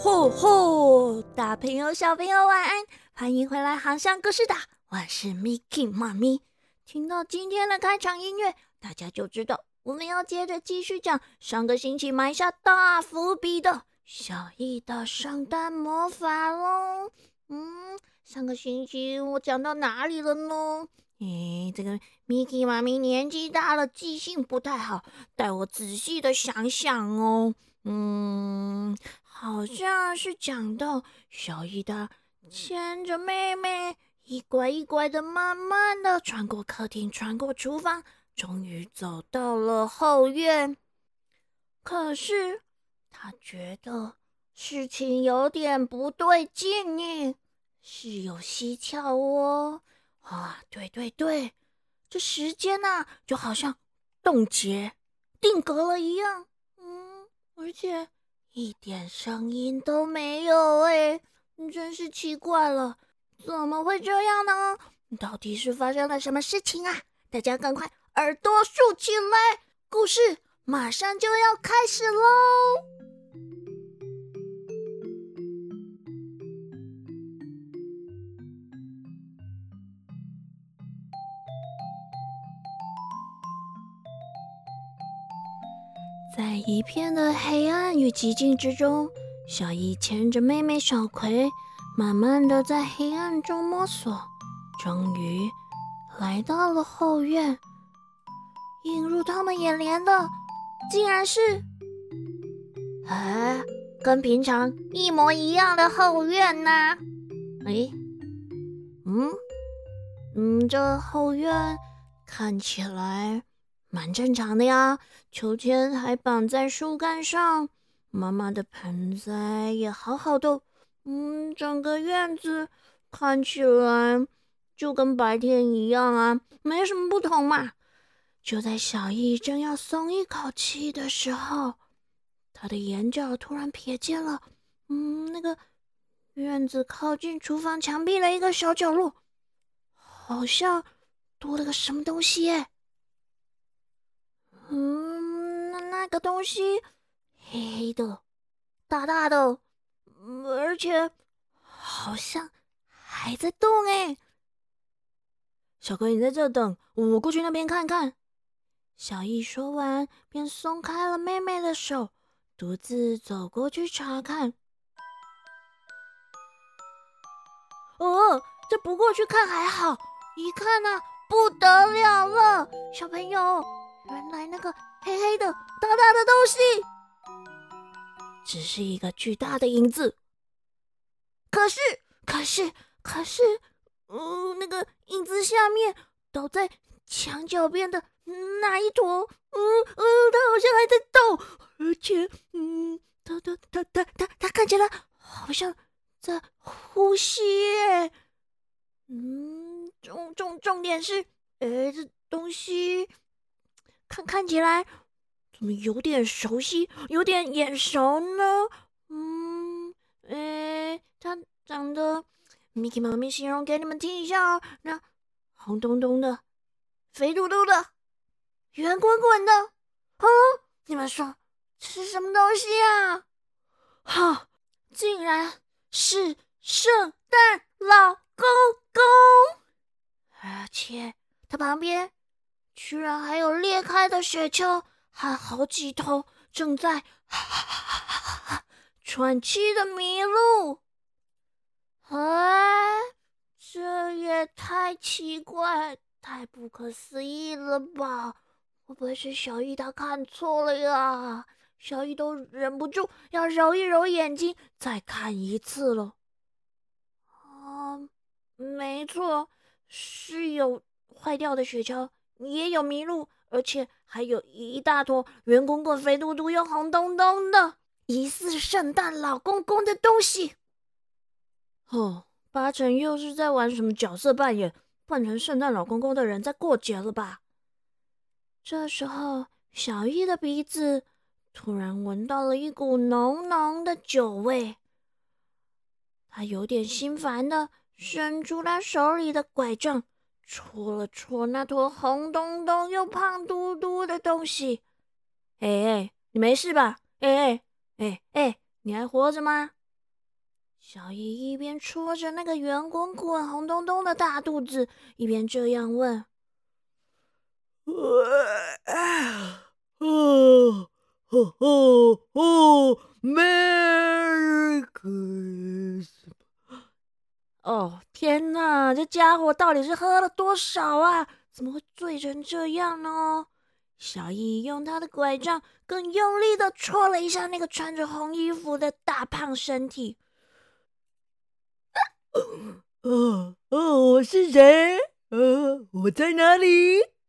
吼吼！大朋友、小朋友晚安，欢迎回来《航向故事岛》，我是 Miki 妈咪。听到今天的开场音乐，大家就知道我们要接着继续讲上个星期埋下大伏笔的小易的圣诞魔法喽。嗯，上个星期我讲到哪里了呢？诶，这个 Miki 妈咪年纪大了，记性不太好，带我仔细的想想哦。嗯。好像是讲到小伊达牵着妹妹，一拐一拐的，慢慢的穿过客厅，穿过厨房，终于走到了后院。可是他觉得事情有点不对劲呢，事有蹊跷哦。啊，对对对，这时间呐，就好像冻结、定格了一样。嗯，而且。一点声音都没有哎，真是奇怪了，怎么会这样呢？到底是发生了什么事情啊？大家赶快耳朵竖起来，故事马上就要开始喽！在一片的黑暗与寂静之中，小伊牵着妹妹小葵，慢慢的在黑暗中摸索，终于来到了后院。映入他们眼帘的，竟然是……哎，跟平常一模一样的后院呢？哎，嗯嗯，这后院看起来……蛮正常的呀，秋千还绑在树干上，妈妈的盆栽也好好的，嗯，整个院子看起来就跟白天一样啊，没什么不同嘛。就在小易正要松一口气的时候，他的眼角突然瞥见了，嗯，那个院子靠近厨房墙壁的一个小角落，好像多了个什么东西耶。嗯，那那个东西黑黑的，大大的，而且好像还在动哎。小哥，你在这等，我过去那边看看。小易说完，便松开了妹妹的手，独自走过去查看。哦，这不过去看还好，一看呢，不得了了，小朋友。原来那个黑黑的、大大的东西，只是一个巨大的影子。可是，可是，可是，嗯，那个影子下面倒在墙角边的那一坨，嗯嗯，它好像还在动，而且，嗯，它它它它它它看起来好像在呼吸。嗯，重重重点是，哎，这东西。看看起来怎么有点熟悉，有点眼熟呢？嗯，诶，它长得，Miki 妈咪形容给你们听一下哦。那红彤彤的，肥嘟嘟的，圆滚滚的，啊！你们说这是什么东西啊？哈，竟然是圣诞老公公，而且它旁边。居然还有裂开的雪橇和好几头正在喘气的麋鹿！哎，这也太奇怪、太不可思议了吧？会不会是小易他看错了呀？小易都忍不住要揉一揉眼睛，再看一次了。啊，没错，是有坏掉的雪橇。也有麋鹿，而且还有一大坨圆滚滚、肥嘟嘟又红彤彤的疑似圣诞老公公的东西。哦，八成又是在玩什么角色扮演，扮成圣诞老公公的人在过节了吧？这时候，小易的鼻子突然闻到了一股浓浓的酒味，他有点心烦的伸出他手里的拐杖。戳了戳那坨红彤彤又胖嘟嘟的东西，哎哎，你没事吧？哎哎哎哎，你还活着吗？”小易一边戳着那个圆滚滚、红彤彤的大肚子，一边这样问：“哦哦哦哦，Merry Christmas！” 哦，天哪，这家伙到底是喝了多少啊？怎么会醉成这样呢？小易用他的拐杖更用力的戳了一下那个穿着红衣服的大胖身体。哦哦，我是谁？呃，我在哪里？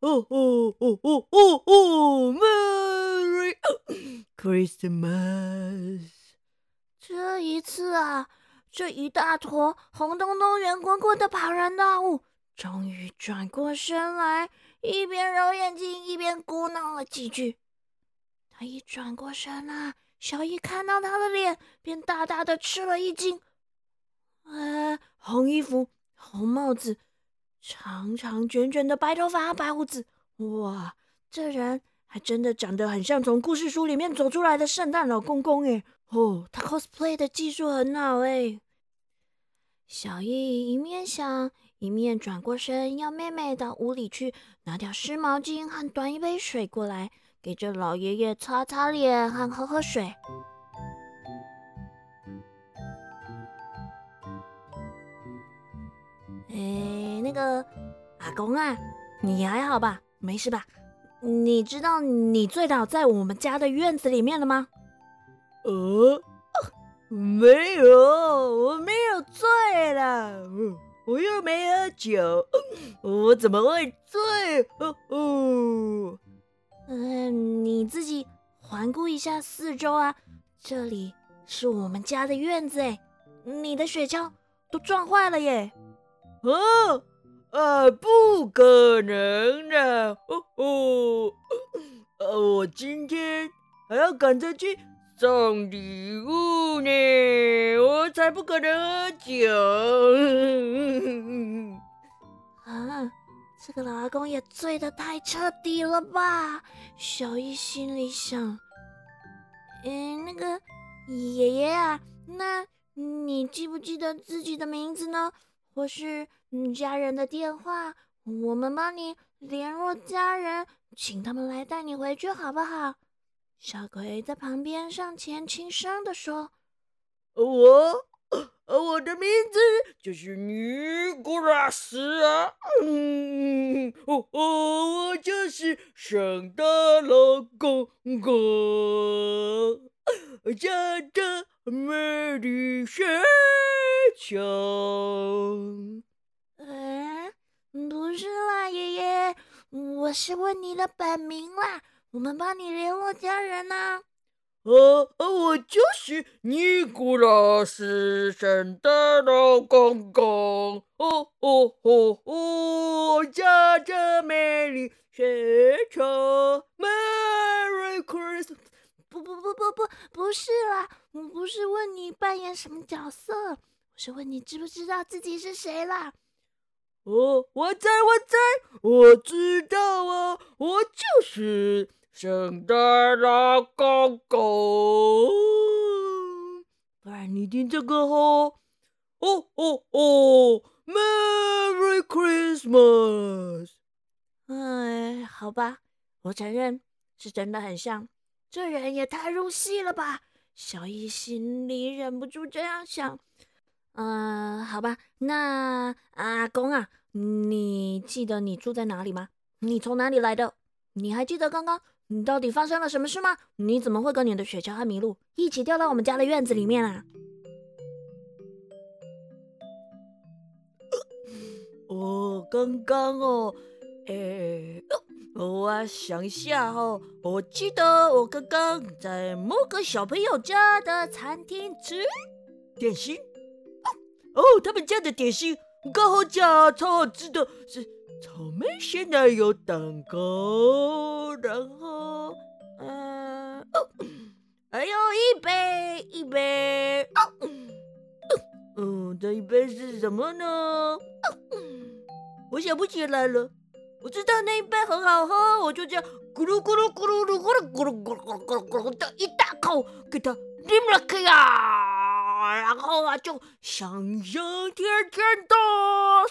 哦哦哦哦哦哦哦，Merry Christmas！这一次啊，这一大坨红彤彤、圆滚滚的庞然大物，终于转过身来。一边揉眼睛，一边咕哝了几句。他一转过身啊，小易看到他的脸，便大大的吃了一惊。呃，红衣服、红帽子、长长卷卷的白头发、白胡子，哇，这人还真的长得很像从故事书里面走出来的圣诞老公公诶。哦，他 cosplay 的技术很好诶。小易一面想。一面转过身，要妹妹到屋里去拿条湿毛巾和端一杯水过来，给这老爷爷擦擦脸和喝喝水。哎，那个阿公啊，你还好吧？没事吧？你知道你醉倒在我们家的院子里面了吗？呃，没有，我没有醉了。我又没喝酒，我怎么会醉？哦哦，嗯，你自己环顾一下四周啊，这里是我们家的院子哎，你的雪橇都撞坏了耶！啊啊，不可能的！哦哦，呃，我今天还要赶着去。送礼物呢，我才不可能喝酒！啊，这个老阿公也醉得太彻底了吧？小易心里想。嗯，那个爷爷啊，那你记不记得自己的名字呢？或是家人的电话？我们帮你联络家人，请他们来带你回去，好不好？小葵在旁边上前轻声的说：“我，我的名字就是尼古拉斯啊，嗯，哦哦，我就是圣诞老公公，驾着美丽雪橇。”嗯，不是啦，爷爷，我是问你的本名啦。我们帮你联络家人呐。呃呃，我就是尼古拉斯圣诞老公公。哦哦哦哦，驾着美丽雪橇，Merry Christmas。不不不不不，不是啦，我不是问你扮演什么角色，我是问你知不知道自己是谁啦。哦，我在我在，我知道啊，我就是。圣诞老公公，不然你听这个哦，哦哦哦，Merry Christmas！哎，好吧，我承认是真的很像，这人也太入戏了吧？小易心里忍不住这样想。嗯，好吧，那阿公啊，你记得你住在哪里吗？你从哪里来的？你还记得刚刚？你到底发生了什么事吗？你怎么会跟你的雪橇和麋鹿一起掉到我们家的院子里面啊？哦，刚刚哦，诶，我想一下哦，我记得我刚刚在某个小朋友家的餐厅吃点心。哦，他们家的点心刚好加超好吃的，是草莓鲜奶油蛋糕，然后。还有一杯，一杯。嗯，这一杯是什么呢？我想不起来了。我知道那一杯很好喝，我就这样咕噜咕噜咕噜噜咕噜咕噜咕噜咕噜咕噜咕噜的一大口给它拎了去啊，然后啊就香香甜甜的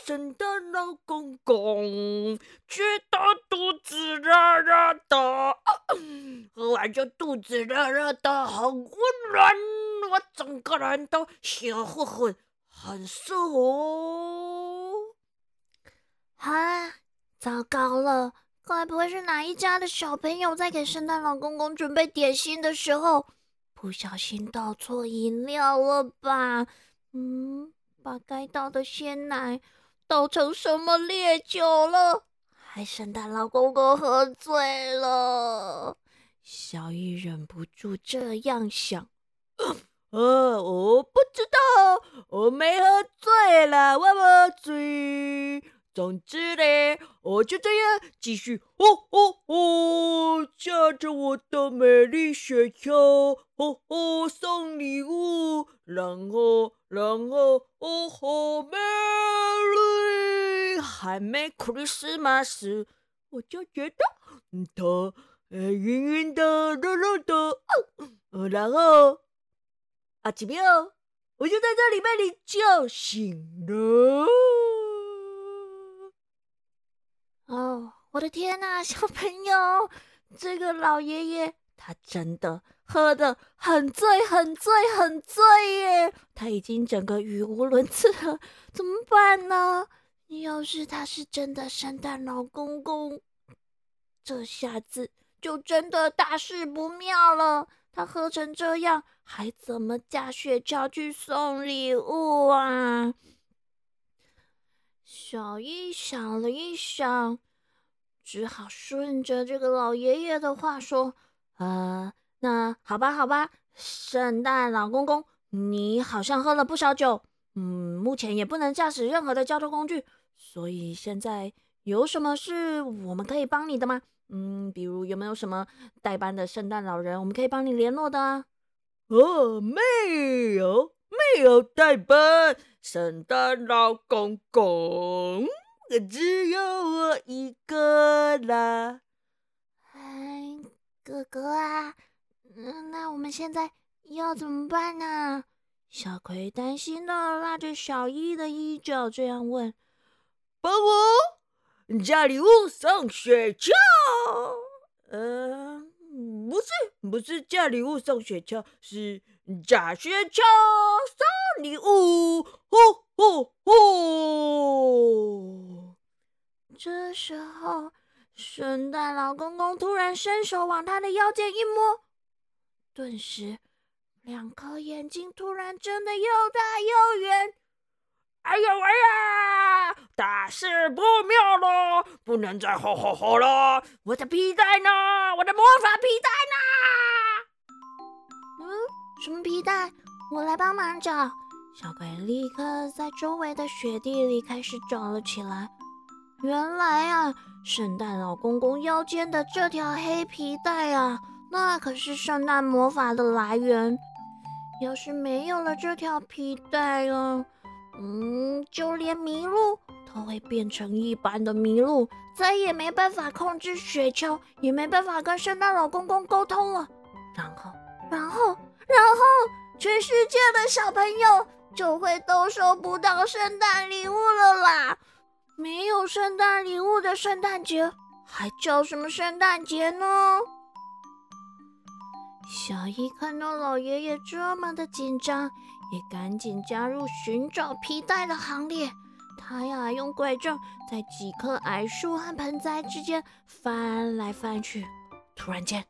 圣诞老公公觉得肚子热热的，喝完就肚子热热的，很温暖，我整个人都小混混，很舒服。啊，糟糕了！该不会是哪一家的小朋友在给圣诞老公公准备点心的时候，不小心倒错饮料了吧？嗯，把该倒的鲜奶倒成什么烈酒了，害圣诞老公公喝醉了。小易忍不住这样想。呃，我不知道，我没喝醉了，我没醉。总之嘞，我就这样继续哦哦哦，驾着我的美丽雪橇哦哦送礼物，然后然后哦吼，Merry 还没 Christmas，我就觉得头呃晕晕的、热热的，然后啊几秒，我就在这里被你叫醒了。哦，我的天呐，小朋友，这个老爷爷他真的喝的很醉，很醉，很醉耶！他已经整个语无伦次了，怎么办呢？要是他是真的圣诞老公公，这下子就真的大事不妙了。他喝成这样，还怎么驾雪橇去送礼物啊？小一想了一想，只好顺着这个老爷爷的话说：“呃，那好吧，好吧，圣诞老公公，你好像喝了不少酒，嗯，目前也不能驾驶任何的交通工具，所以现在有什么是我们可以帮你的吗？嗯，比如有没有什么代班的圣诞老人，我们可以帮你联络的啊？哦，没有。”没有代班，圣诞老公公只有我一个啦。哎，哥哥啊，那我们现在要怎么办呢？小葵担心的拉着小一的衣角，这样问：“帮我加礼物送雪橇？嗯，不是，不是加礼物送雪橇，是。”假雪橇送礼物，呼呼呼！这时候，圣诞老公公突然伸手往他的腰间一摸，顿时，两颗眼睛突然睁得又大又圆。哎呀喂呀！大事不妙了，不能再吼吼吼了！我的皮带呢？我的魔法皮带呢？嗯。什么皮带？我来帮忙找。小鬼立刻在周围的雪地里开始找了起来。原来啊，圣诞老公公腰间的这条黑皮带啊，那可是圣诞魔法的来源。要是没有了这条皮带啊，嗯，就连麋鹿都会变成一般的麋鹿，再也没办法控制雪橇，也没办法跟圣诞老公公沟通了。然后，然后。然后，全世界的小朋友就会都收不到圣诞礼物了啦！没有圣诞礼物的圣诞节，还叫什么圣诞节呢？小一看到老爷爷这么的紧张，也赶紧加入寻找皮带的行列。他呀，用拐杖在几棵矮树和盆栽之间翻来翻去。突然间，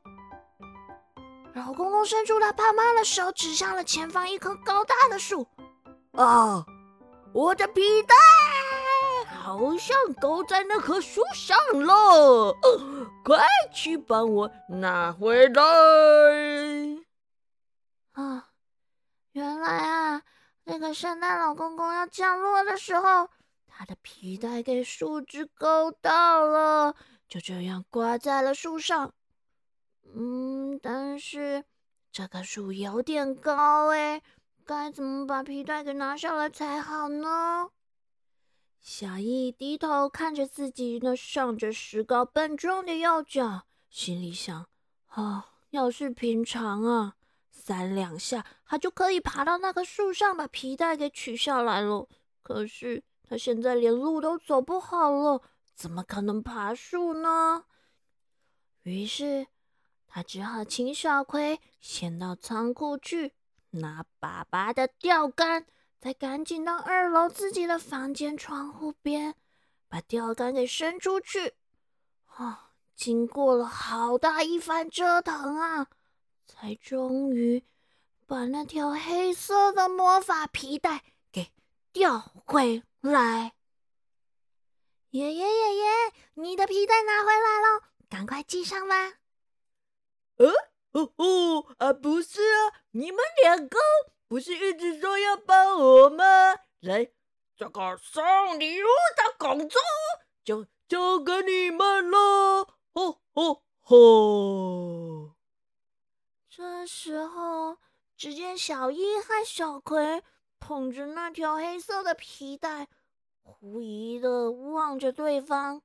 老公公伸出他胖妈的手，指向了前方一棵高大的树。啊，我的皮带好像勾在那棵树上了，快去帮我拿回来！啊，原来啊，那个圣诞老公公要降落的时候，他的皮带给树枝勾到了，就这样挂在了树上。嗯，但是这棵树有点高哎，该怎么把皮带给拿下来才好呢？小易低头看着自己那上着石膏笨重的右脚，心里想：啊，要是平常啊，三两下他就可以爬到那棵树上，把皮带给取下来了。可是他现在连路都走不好了，怎么可能爬树呢？于是他只好请小葵先到仓库去拿爸爸的钓竿，再赶紧到二楼自己的房间窗户边，把钓竿给伸出去。啊！经过了好大一番折腾啊，才终于把那条黑色的魔法皮带给钓回来。爷爷爷爷，你的皮带拿回来了，赶快系上吧。呃，哦哦啊，不是啊，你们两个不是一直说要帮我吗？来，这个送礼物的工作就交给你们了。哦哦吼！这时候，只见小一和小葵捧着那条黑色的皮带，狐疑的望着对方。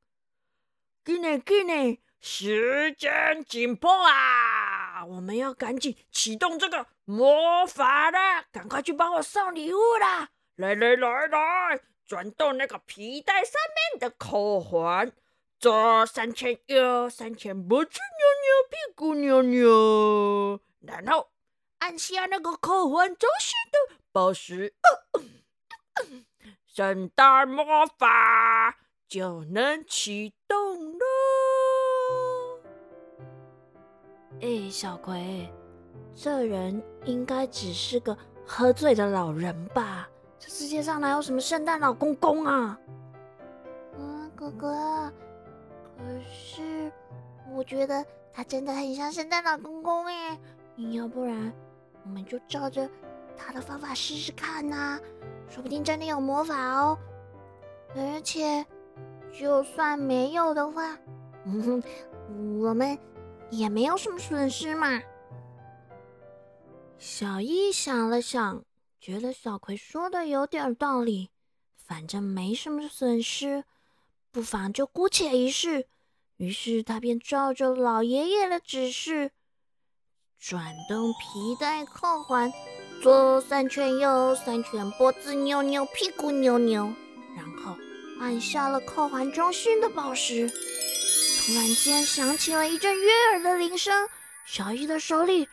给你，给你，时间紧迫啊！我们要赶紧启动这个魔法了，赶快去帮我送礼物啦！来来来来，转动那个皮带上面的扣环。左三圈，右三圈，脖子扭扭，屁股扭扭，然后按下那个扣环中心的宝石，圣诞魔法就能启动了。哎，小葵，这人应该只是个喝醉的老人吧？这世界上哪有什么圣诞老公公啊？嗯，哥哥。可是，我觉得他真的很像圣诞老公公哎！要不然，我们就照着他的方法试试看呐，说不定真的有魔法哦。而且，就算没有的话，嗯，我们也没有什么损失嘛。小易想了想，觉得小葵说的有点道理，反正没什么损失。不妨就姑且一试。于是他便照着老爷爷的指示，转动皮带扣环，左三圈，右三圈，脖子扭扭，屁股扭扭，然后按下了扣环中心的宝石。突然间响起了一阵悦耳的铃声，小易的手里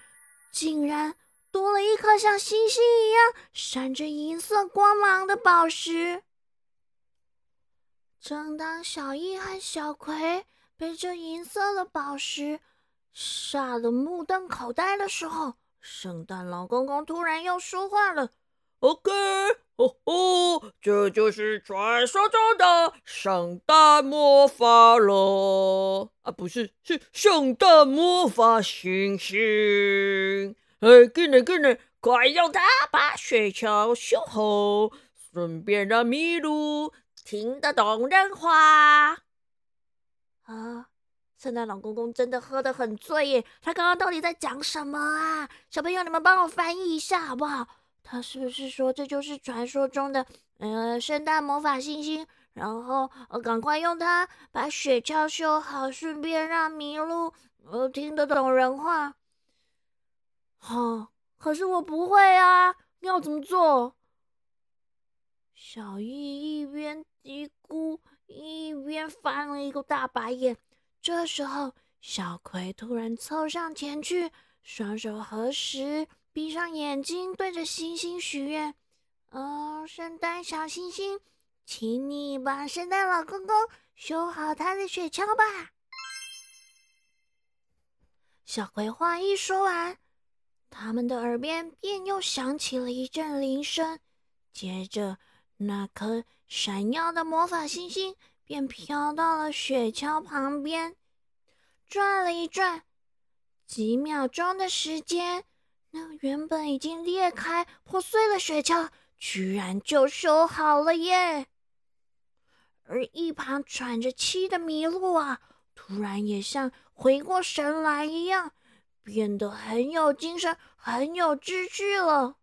竟然多了一颗像星星一样闪着银色光芒的宝石。正当小易和小葵被这银色的宝石吓得目瞪口呆的时候，圣诞老公公突然又说话了：“OK，哦哦，这就是传说中的圣诞魔法了啊，不是，是圣诞魔法星星。哎，给你，给你，快用它把雪橇修好，顺便让麋鹿。”听得懂人话啊！圣诞老公公真的喝得很醉耶，他刚刚到底在讲什么啊？小朋友，你们帮我翻译一下好不好？他是不是说这就是传说中的呃圣诞魔法星星？然后赶快用它把雪橇修好，顺便让麋鹿呃听得懂人话。好，可是我不会啊，要怎么做？小易一边。嘀咕，一边翻了一个大白眼。这时候，小葵突然凑上前去，双手合十，闭上眼睛，对着星星许愿：“哦，圣诞小星星，请你帮圣诞老公公修好他的雪橇吧。”小葵话一说完，他们的耳边便又响起了一阵铃声，接着。那颗闪耀的魔法星星便飘到了雪橇旁边，转了一转，几秒钟的时间，那原本已经裂开破碎的雪橇居然就修好了耶！而一旁喘着气的麋鹿啊，突然也像回过神来一样，变得很有精神、很有秩序了。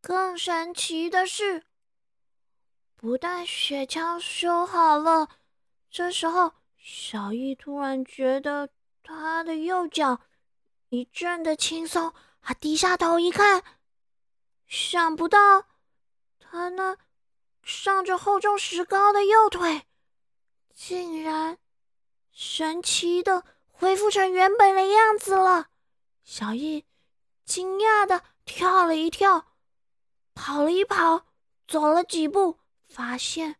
更神奇的是，不但雪橇修好了，这时候小易突然觉得他的右脚一阵的轻松，他低下头一看，想不到他那上着厚重石膏的右腿，竟然神奇的恢复成原本的样子了。小易惊讶的跳了一跳，跑了一跑，走了几步，发现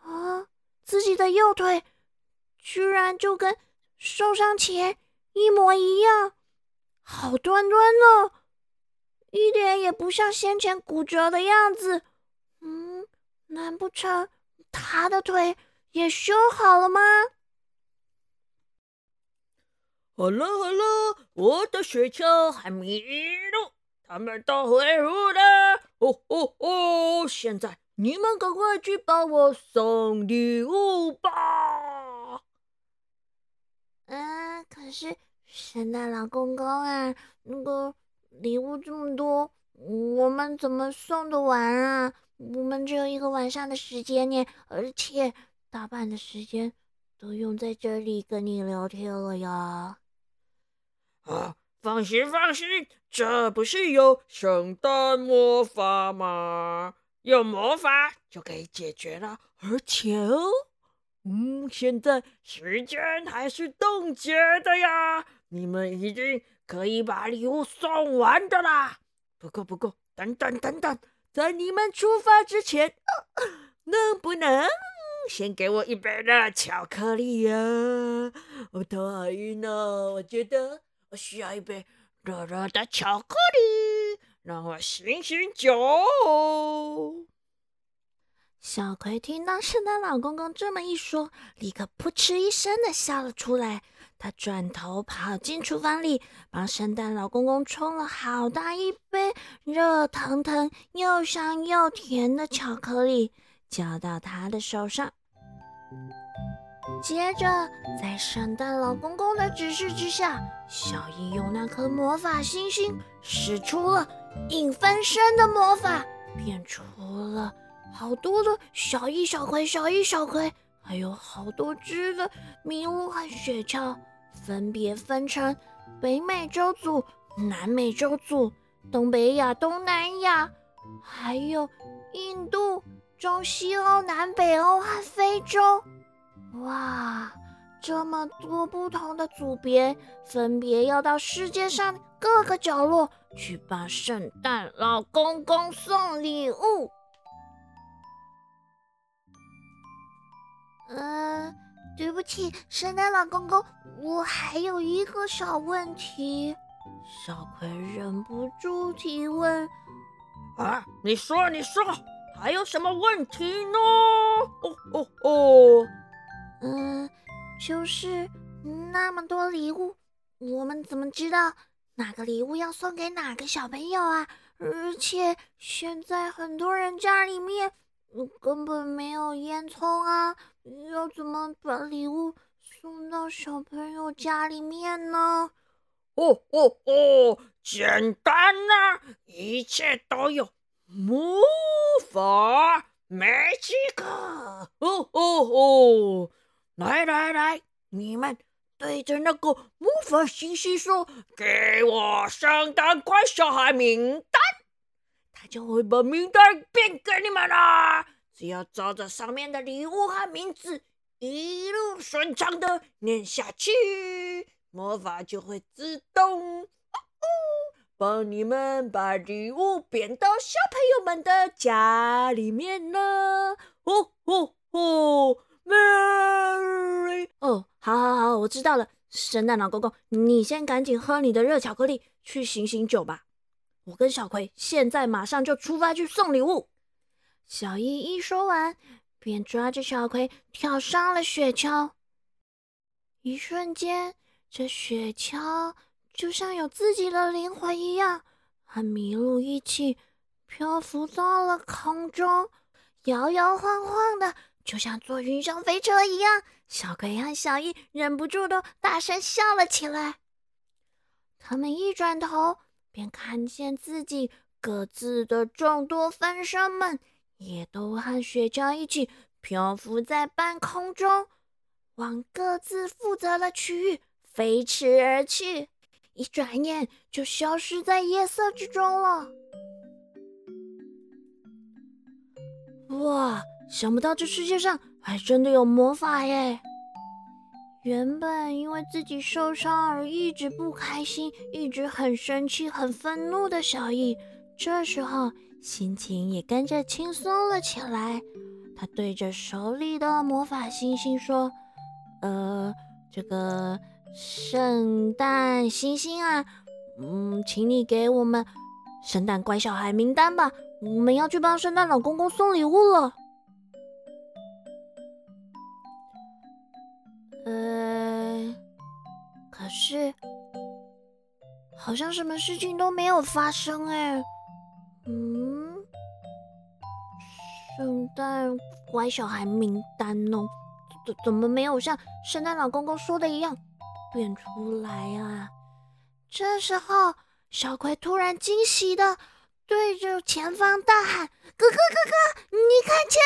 啊，自己的右腿。居然就跟受伤前一模一样，好端端的，一点也不像先前骨折的样子。嗯，难不成他的腿也修好了吗？好了好了，我的雪橇还迷路，他们都回路了。哦哦哦！现在你们赶快去帮我送礼物吧。嗯，可是圣诞老公公啊，那个礼物这么多，我们怎么送得完啊？我们只有一个晚上的时间呢，而且大半的时间都用在这里跟你聊天了呀。啊，放心放心，这不是有圣诞魔法吗？有魔法就可以解决了，而且哦。嗯，现在时间还是冻结的呀，你们一定可以把礼物送完的啦。不过，不过，等等等等，在你们出发之前，能不能先给我一杯热巧克力呀？我头好晕哦，我觉得我需要一杯热热的巧克力，让我醒醒酒。小葵听到圣诞老公公这么一说，立刻扑哧一声的笑了出来。他转头跑进厨房里，帮圣诞老公公冲了好大一杯热腾腾、又香又甜的巧克力，交到他的手上。接着，在圣诞老公公的指示之下，小易用那颗魔法星星使出了影分身的魔法，变出了。好多的小一小葵，小一小葵，还有好多只的麋鹿和雪橇，分别分成北美洲组、南美洲组、东北亚、东南亚，还有印度、中西欧、南北欧和非洲。哇，这么多不同的组别，分别要到世界上各个角落去帮圣诞老公公送礼物。嗯，对不起，圣诞老公公，我还有一个小问题。小葵忍不住提问：“啊，你说，你说，还有什么问题呢？”哦哦哦，嗯，就是那么多礼物，我们怎么知道哪个礼物要送给哪个小朋友啊？而且现在很多人家里面根本没有烟囱啊。要怎么把礼物送到小朋友家里面呢？哦哦哦，简单呐，一切都有魔法没几个。哦哦哦，来来来，你们对着那个魔法星星说：“给我圣诞快小孩名”，就会把名单变给你们啦。只要照着上面的礼物和名字一路顺畅的念下去，魔法就会自动哦哦帮你们把礼物变到小朋友们的家里面呢。哦哦哦！Mary，哦，好好好，我知道了。圣诞老公公，你先赶紧喝你的热巧克力，去醒醒酒吧。我跟小葵现在马上就出发去送礼物。小易一说完，便抓着小葵跳上了雪橇。一瞬间，这雪橇就像有自己的灵魂一样，和麋鹿一起漂浮到了空中，摇摇晃晃的，就像坐云霄飞车一样。小葵和小易忍不住的大声笑了起来。他们一转头，便看见自己各自的众多分身们。也都和雪橇一起漂浮在半空中。往各自负责的区域飞驰而去，一转眼就消失在夜色之中了。哇！想不到这世界上还真的有魔法耶！原本因为自己受伤而一直不开心、一直很生气、很愤怒的小易，这时候心情也跟着轻松了起来。他对着手里的魔法星星说：“呃，这个圣诞星星啊，嗯，请你给我们圣诞乖小孩名单吧，我们要去帮圣诞老公公送礼物了。”可是，好像什么事情都没有发生哎。嗯，圣诞乖小孩名单呢？怎怎么没有像圣诞老公公说的一样变出来啊？这时候，小葵突然惊喜的对着前方大喊：“哥哥，哥哥，你看前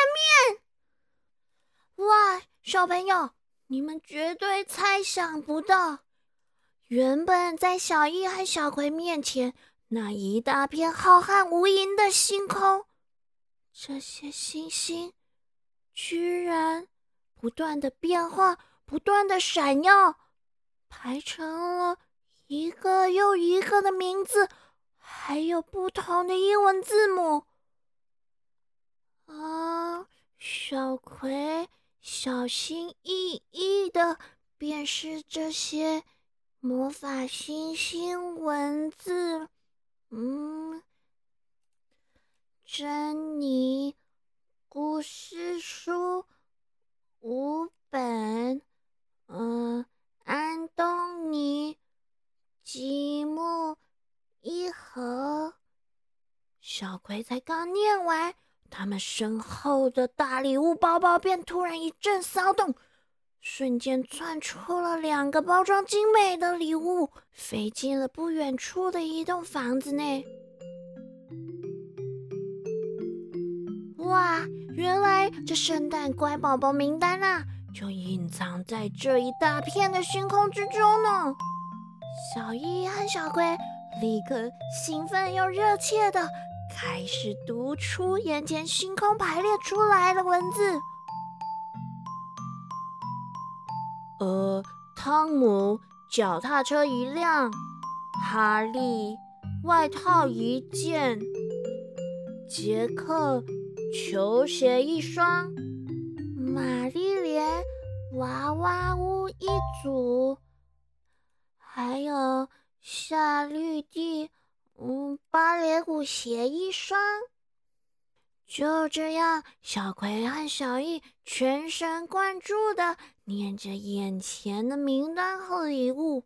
面！哇，小朋友，你们绝对猜想不到。”原本在小易和小葵面前那一大片浩瀚无垠的星空，这些星星居然不断的变化，不断的闪耀，排成了一个又一个的名字，还有不同的英文字母。啊，小葵小心翼翼的辨识这些。魔法星星文字，嗯，珍妮故事书五本，嗯，安东尼积木一盒。小葵才刚念完，他们身后的大礼物包包便突然一阵骚动。瞬间窜出了两个包装精美的礼物，飞进了不远处的一栋房子内。哇，原来这圣诞乖宝宝名单啊，就隐藏在这一大片的星空之中呢！小伊和小葵立刻兴奋又热切的开始读出眼前星空排列出来的文字。呃，汤姆脚踏车一辆，哈利外套一件，杰克球鞋一双，玛丽莲娃娃屋一组，还有夏绿蒂嗯芭蕾舞鞋一双。就这样，小葵和小易全神贯注的念着眼前的名单和礼物，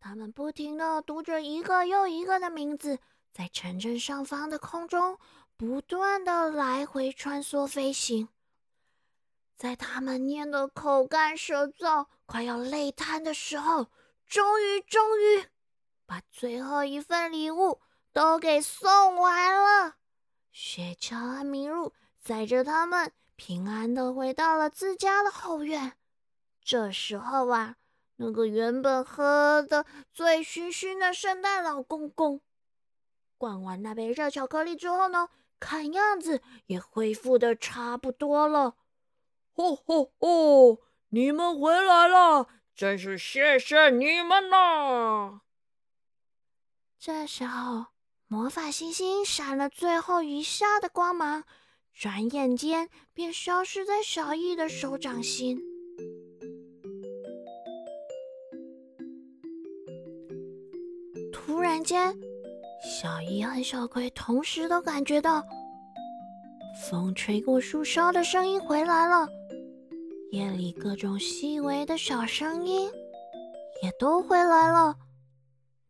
他们不停的读着一个又一个的名字，在城镇上方的空中不断的来回穿梭飞行。在他们念的口干舌燥、快要累瘫的时候，终于，终于把最后一份礼物都给送完了。雪橇和麋鹿载着他们平安的回到了自家的后院。这时候啊，那个原本喝的醉醺醺的圣诞老公公，灌完那杯热巧克力之后呢，看样子也恢复的差不多了。哦吼吼！你们回来了，真是谢谢你们呐！这时候。魔法星星闪了最后一下的光芒，转眼间便消失在小易的手掌心。突然间，小易和小葵同时都感觉到风吹过树梢的声音回来了，夜里各种细微的小声音也都回来了，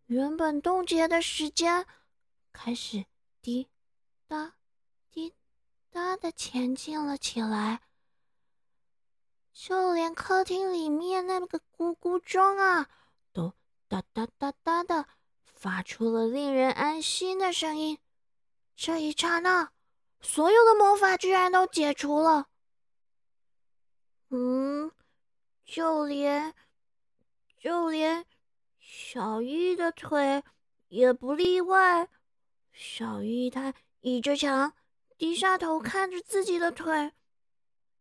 原本冻结的时间。开始滴答滴答的前进了起来，就连客厅里面那个咕咕钟啊，都哒哒哒哒的发出了令人安心的声音。这一刹那，所有的魔法居然都解除了。嗯，就连就连小易的腿也不例外。小姨她倚着墙，低下头看着自己的腿，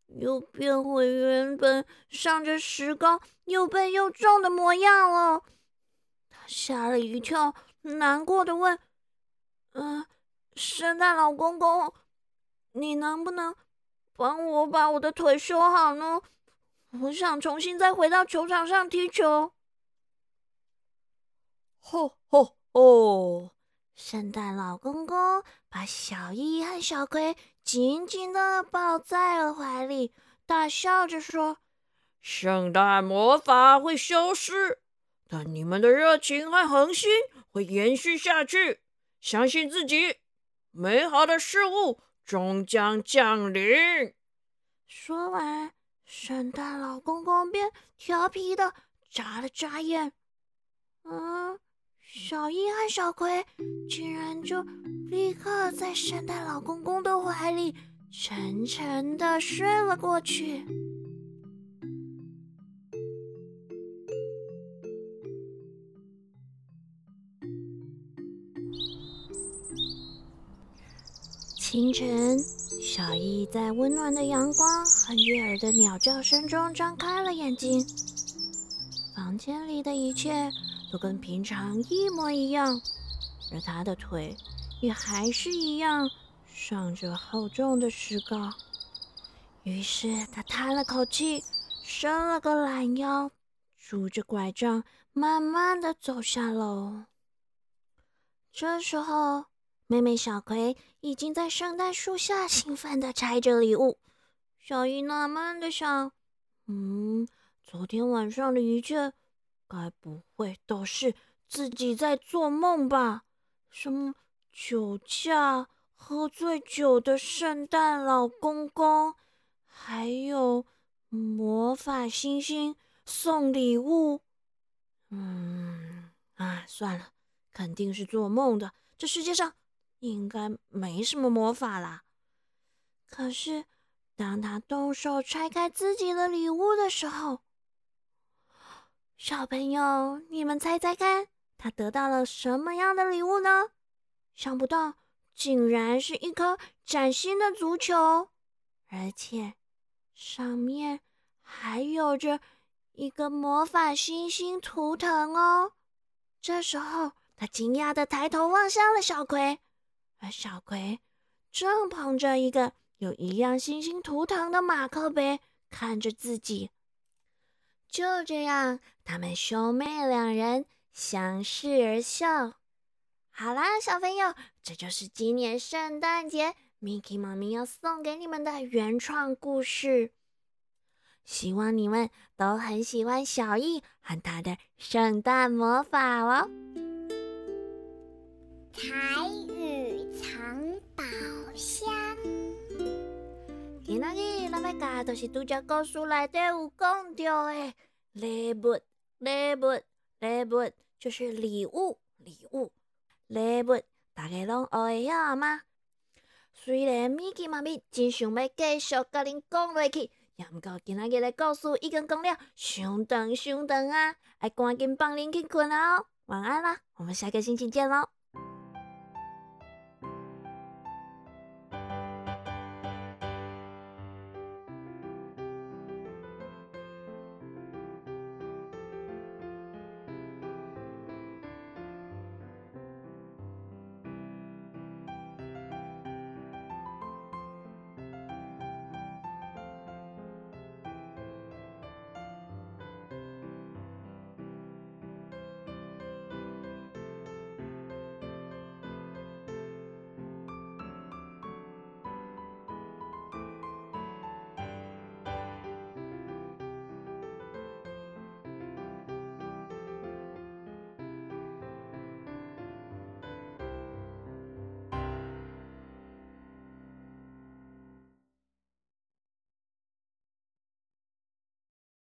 又变回原本上着石膏、又笨又重的模样了。她吓了一跳，难过的问：“嗯，圣诞老公公，你能不能帮我把我的腿修好呢？我想重新再回到球场上踢球。”吼吼吼！圣诞老公公把小伊和小葵紧紧的抱在了怀里，大笑着说：“圣诞魔法会消失，但你们的热情和恒心会延续下去。相信自己，美好的事物终将降临。”说完，圣诞老公公便调皮的眨了眨眼。嗯。小易和小葵竟然就立刻在圣诞老公公的怀里沉沉的睡了过去。清晨，小易在温暖的阳光和悦耳的鸟叫声中张开了眼睛，房间里的一切。都跟平常一模一样，而他的腿也还是一样上着厚重的石膏。于是他叹了口气，伸了个懒腰，拄着拐杖，慢慢的走下楼。这时候，妹妹小葵已经在圣诞树下兴奋的拆着礼物。小姨纳闷的想：“嗯，昨天晚上的一切……”该不会都是自己在做梦吧？什么酒驾、喝醉酒的圣诞老公公，还有魔法星星送礼物？嗯，啊，算了，肯定是做梦的。这世界上应该没什么魔法啦。可是，当他动手拆开自己的礼物的时候，小朋友，你们猜猜看，他得到了什么样的礼物呢？想不到，竟然是一颗崭新的足球，而且上面还有着一个魔法星星图腾哦。这时候，他惊讶的抬头望向了小葵，而小葵正捧着一个有一样星星图腾的马克杯，看着自己。就这样，他们兄妹两人相视而笑。好啦，小朋友，这就是今年圣诞节 Mickey 妈咪要送给你们的原创故事。希望你们都很喜欢小易和他的圣诞魔法哦。彩雨藏今仔日咱要教都是拄则故事内底有讲到的礼物，礼物，礼物，就是礼物，礼物，礼物，大家拢学会晓吗？虽然米奇妈咪真想要继续甲恁讲落去，也毋过今仔日的故事已经讲了伤长伤长啊，爱赶紧放恁去困啊！晚安啦，我们下个星期见喽。